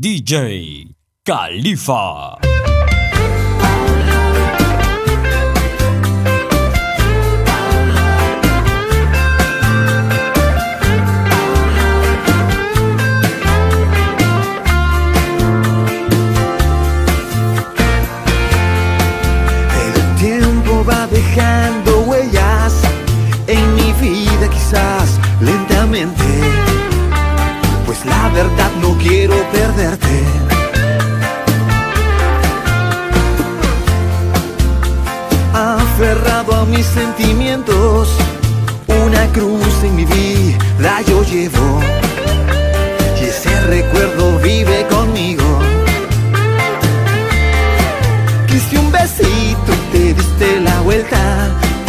DJ Califa. La verdad no quiero perderte. Aferrado a mis sentimientos, una cruz en mi vida yo llevo, y ese recuerdo vive conmigo. Quise un besito y te diste la vuelta.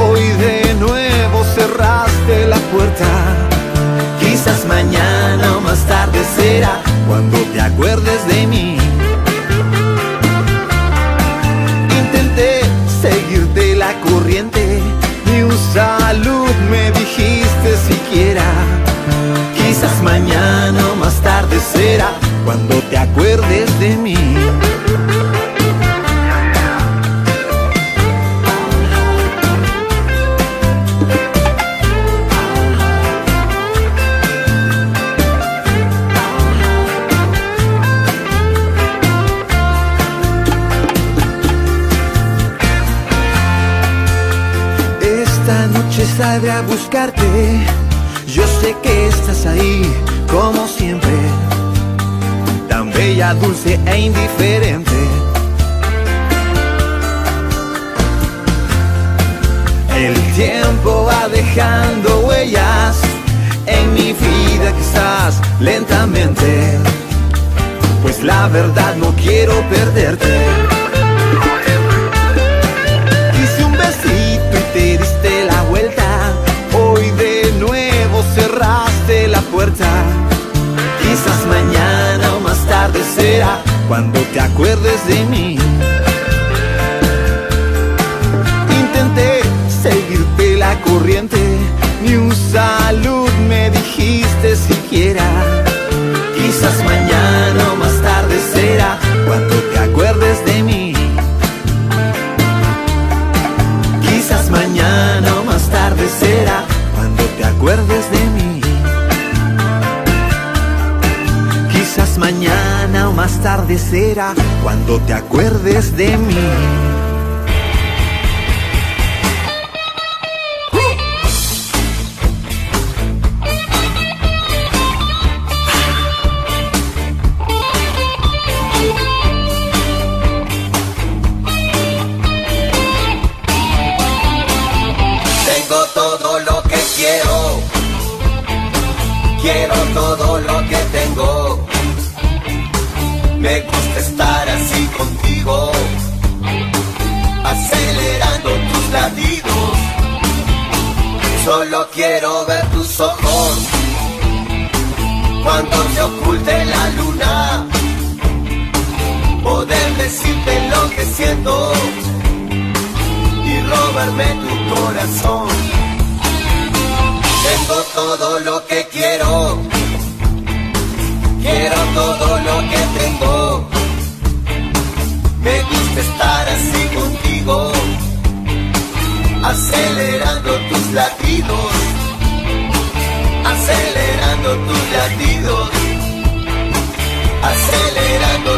Hoy de nuevo cerraste la puerta. Cuando te acuerdes de mí. Intenté seguirte la corriente, ni un salud me dijiste siquiera. Quizás mañana o más tarde será cuando te acuerdes de mí. Esta noche saldré a buscarte. Yo sé que estás ahí, como siempre. Tan bella, dulce e indiferente. El tiempo va dejando huellas en mi vida, quizás lentamente. Pues la verdad no quiero perderte. Quizás mañana o más tarde será cuando te acuerdes de mí. Intenté seguirte la corriente, cuando te acuerdes de mí. Tengo todo lo que quiero. Quiero todo lo que. Me gusta estar así contigo. Acelerando tus latidos. Solo quiero ver tus ojos. Cuando se oculte la luna. Poder decirte lo que siento y robarme tu corazón. Tengo todo lo que quiero, quiero todo lo que tengo. Me gusta estar así contigo, acelerando tus latidos, acelerando tus latidos, acelerando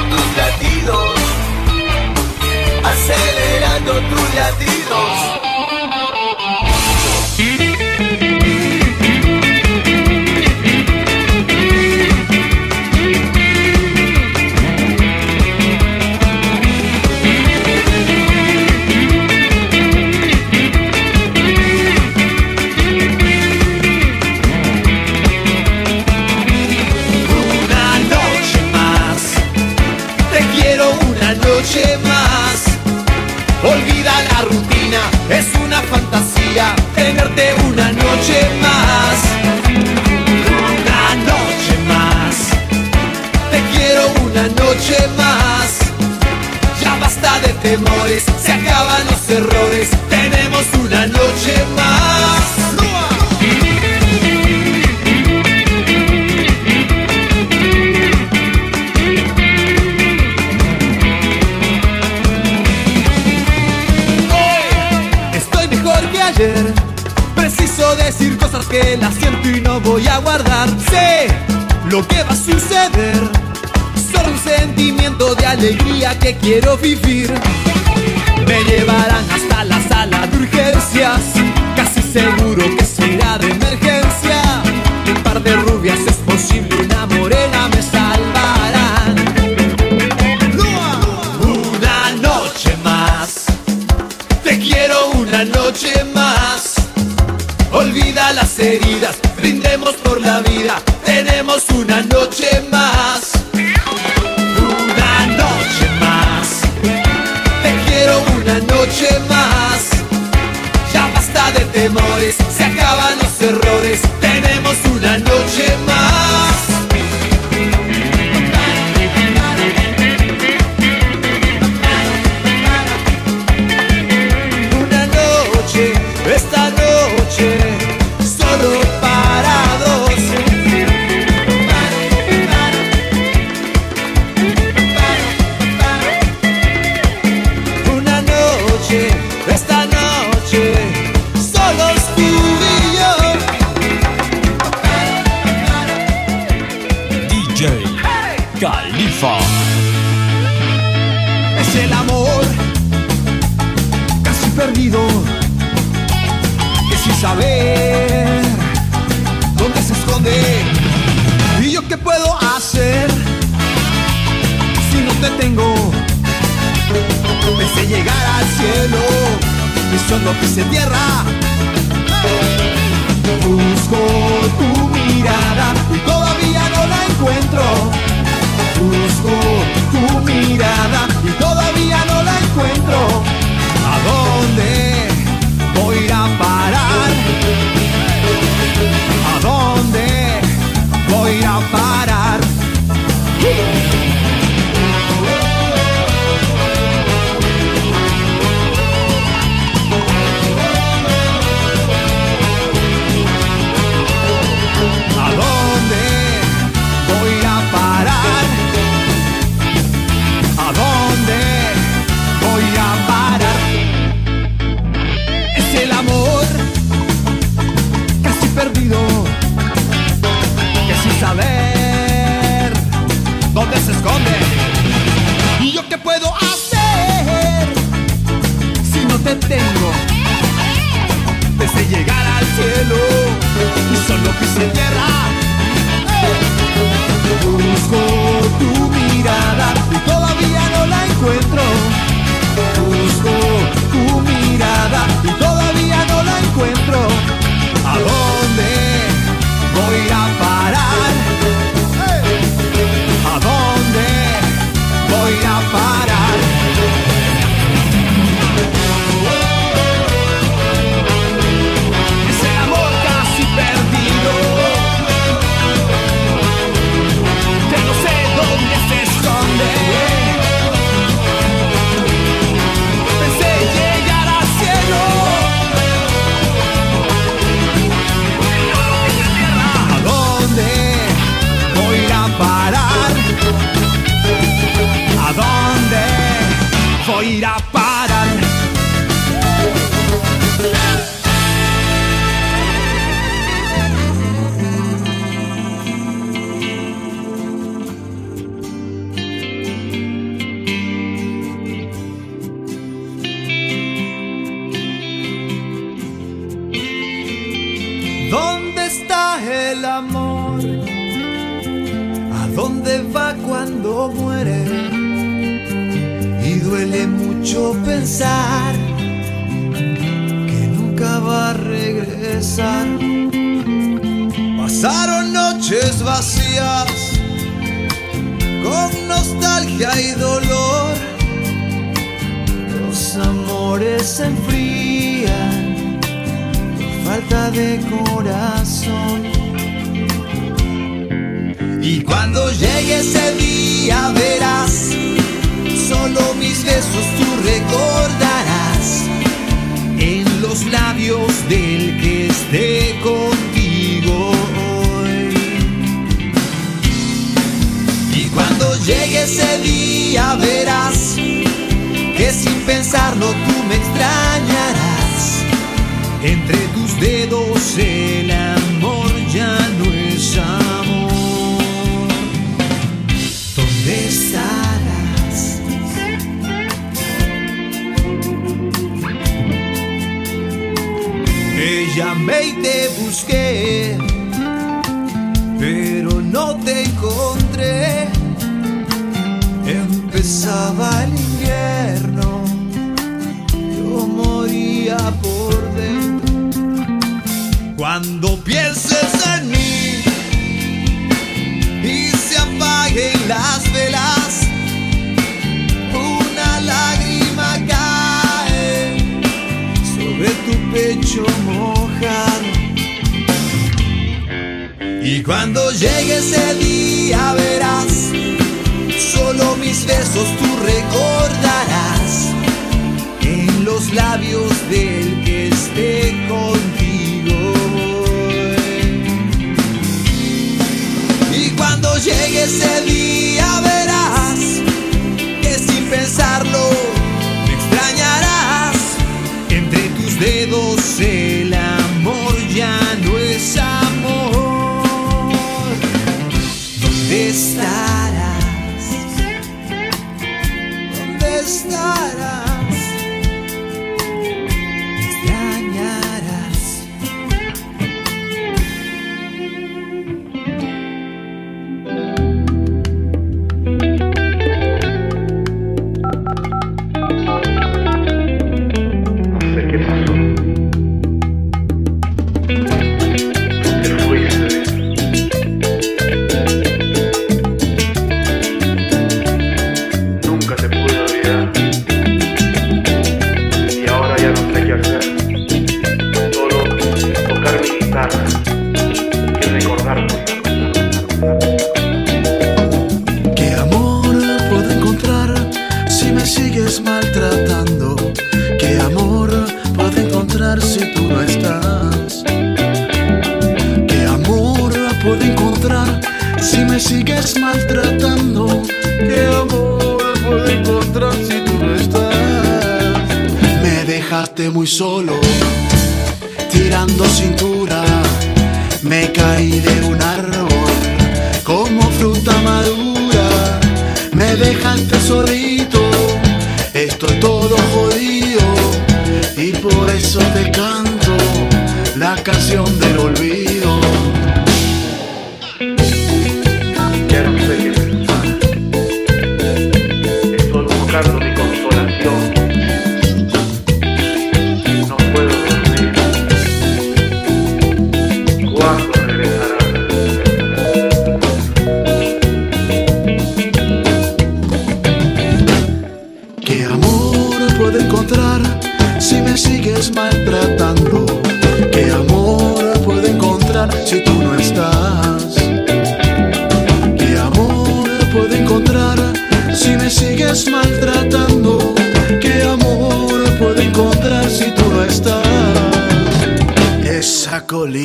se acaban los errores, tenemos una noche más. Hoy estoy mejor que ayer. Preciso decir cosas que las siento y no voy a guardar. Sé lo que va a suceder. Solo un sentimiento de alegría que quiero vivir. Me llevarán hasta la sala de urgencias. Casi seguro que será de emergencia. Un par de rubias es posible, una morena me salvarán. Una noche más. Te quiero una noche más. Olvida las heridas, brindemos por la vida. Tenemos una noche más. Se acaban los errores. Tenemos una noche Califa. Es el amor casi perdido que sin saber dónde se esconde. ¿Y yo qué puedo hacer si no te tengo? Pensé llegar al cielo y solo pise tierra. Busco tu mirada y todavía no la encuentro. Busco tu mirada y todavía no la encuentro. ¿A dónde voy a parar? ¿A dónde voy a parar? ¿A de corazón. Y cuando llegue ese día verás, solo mis besos tú recordarás en los labios del que esté contigo hoy. Y cuando llegue ese día verás que sin pensarlo tú me extrañarás dedos el amor ya no es amor. ¿Dónde estarás? Te llamé y te busqué, pero no te encontré. Empezaba Cuando llegue ese día verás, solo mis besos tú recordarás en los labios del que esté contigo. Y cuando llegue ese día por eso te canto la canción del olvido.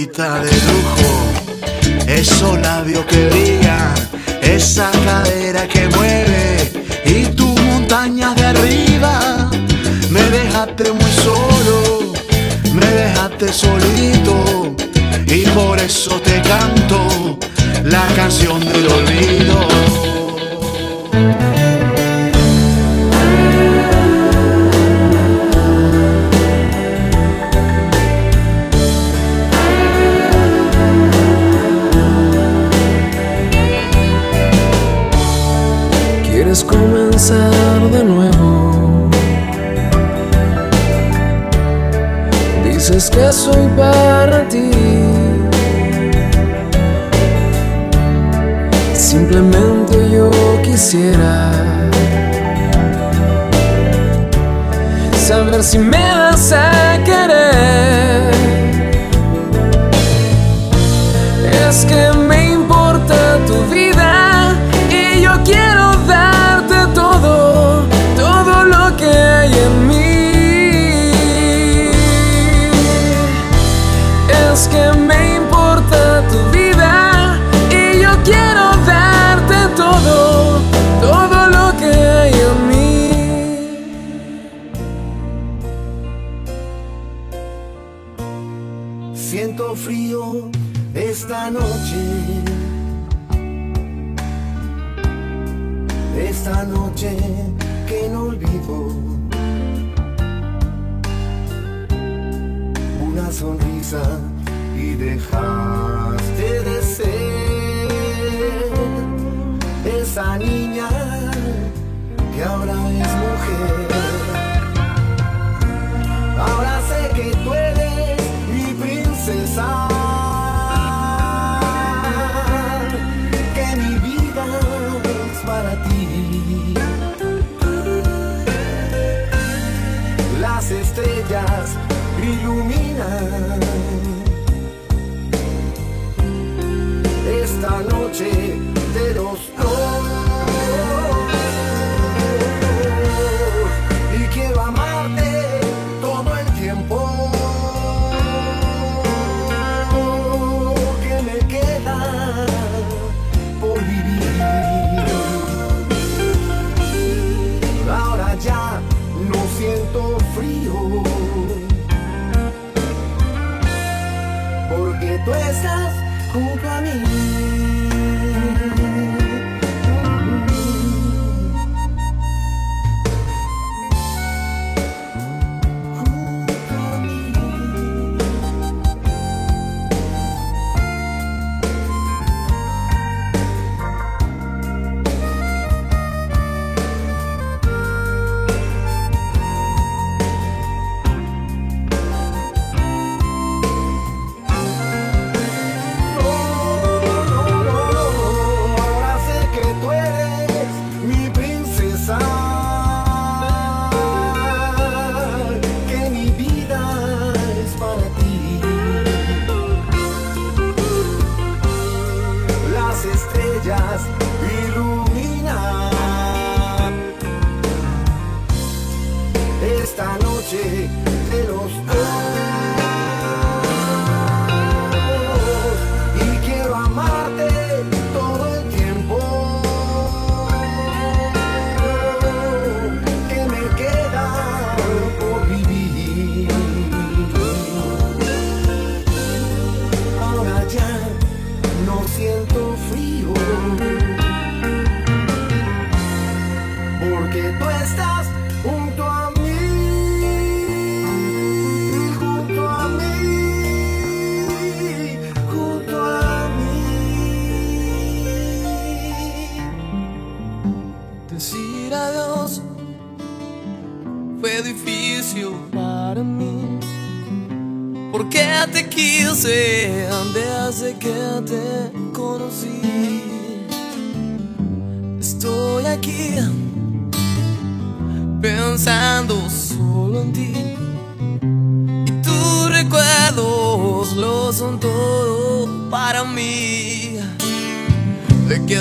de lujo, esos labios que brillan, esa cadera que mueve y tus montañas de arriba. Me dejaste muy solo, me dejaste solito y por eso te canto la canción del olvido. es que soy para ti. Simplemente yo quisiera saber si me vas a esta noche que no olvido. Una sonrisa y dejaste de ser esa niña esta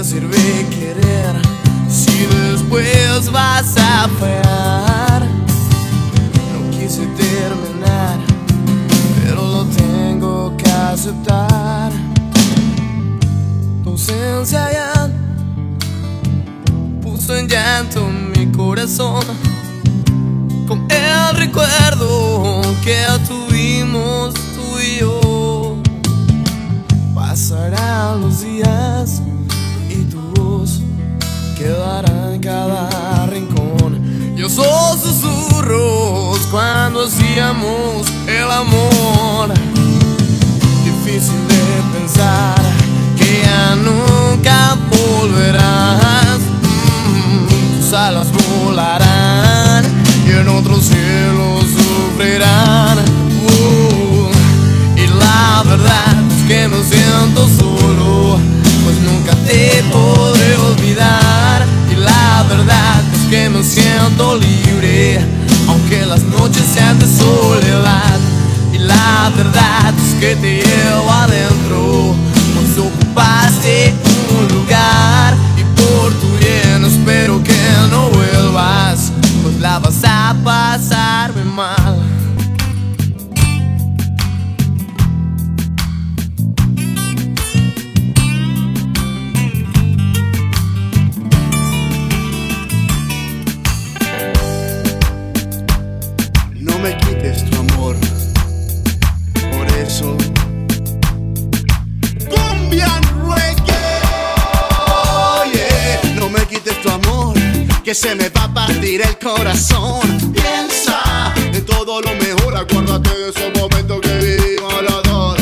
sirve querer si después vas a fallar? No quise terminar, pero lo tengo que aceptar. Tu ausencia ya puso en llanto mi corazón. Con el recuerdo que tuvimos tú y yo. Pasarán los días quedará en cada rincón. Yo soy susurros cuando hacíamos el amor. Difícil de pensar que ya nunca volverás. Mm, tus alas volarán y en otros cielos sufrirán. Uh, y la verdad es que me siento solo, pues nunca te podré olvidar. Que me siento libre, aunque las noches sean de soledad. Y la verdad es que te llevo adentro, pues ocupaste un lugar. Y por tu bien espero que no vuelvas, pues la vas a pasarme mal. Este es tu amor. Por eso, cumbia reggae. Yeah. No me quites tu amor, que se me va a partir el corazón. Piensa en todo lo mejor, acuérdate de esos momentos que vivimos los dos.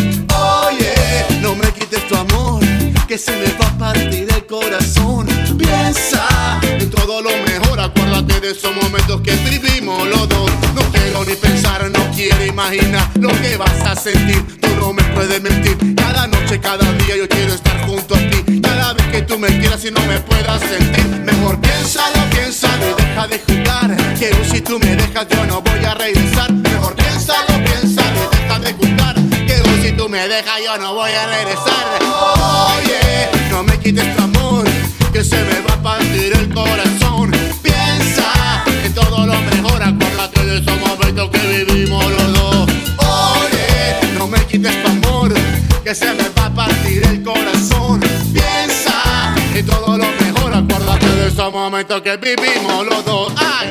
Oye, no me quites tu amor, que se me va a partir el corazón. Piensa en todo lo mejor, acuérdate de esos momentos que vivimos los dos. No quiero ni quiero imaginar lo que vas a sentir. Tú no me puedes mentir. Cada noche, cada día yo quiero estar junto a ti. Cada vez que tú me quieras y no me puedas sentir, mejor piénsalo, piénsalo y deja de jugar. Que si tú me dejas yo no voy a regresar. Mejor piénsalo, piénsalo y deja de jugar. Que si tú me dejas yo no voy a regresar. Oye, no me quites tu amor, que se me va a partir el corazón. Que vivimos los dos. Oye, no me quites tu amor, que se me va a partir el corazón. Piensa en todo lo mejor, acuérdate de esos momentos que vivimos los dos. ¡Ay!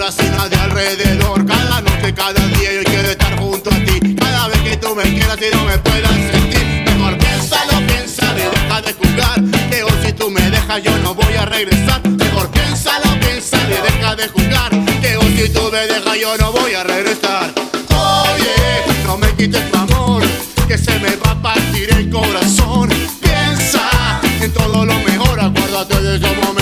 Nadie alrededor. Cada noche, cada día yo quiero estar junto a ti. Cada vez que tú me quieras y no me puedas sentir. Mejor piénsalo, piénsalo y deja de jugar. Que hoy si tú me dejas yo no voy a regresar. Mejor piénsalo, piénsalo y deja de jugar. Que hoy si tú me dejas yo no voy a regresar. Oye, no me quites tu amor, que se me va a partir el corazón. Piensa en todo lo mejor, acuérdate de esos momentos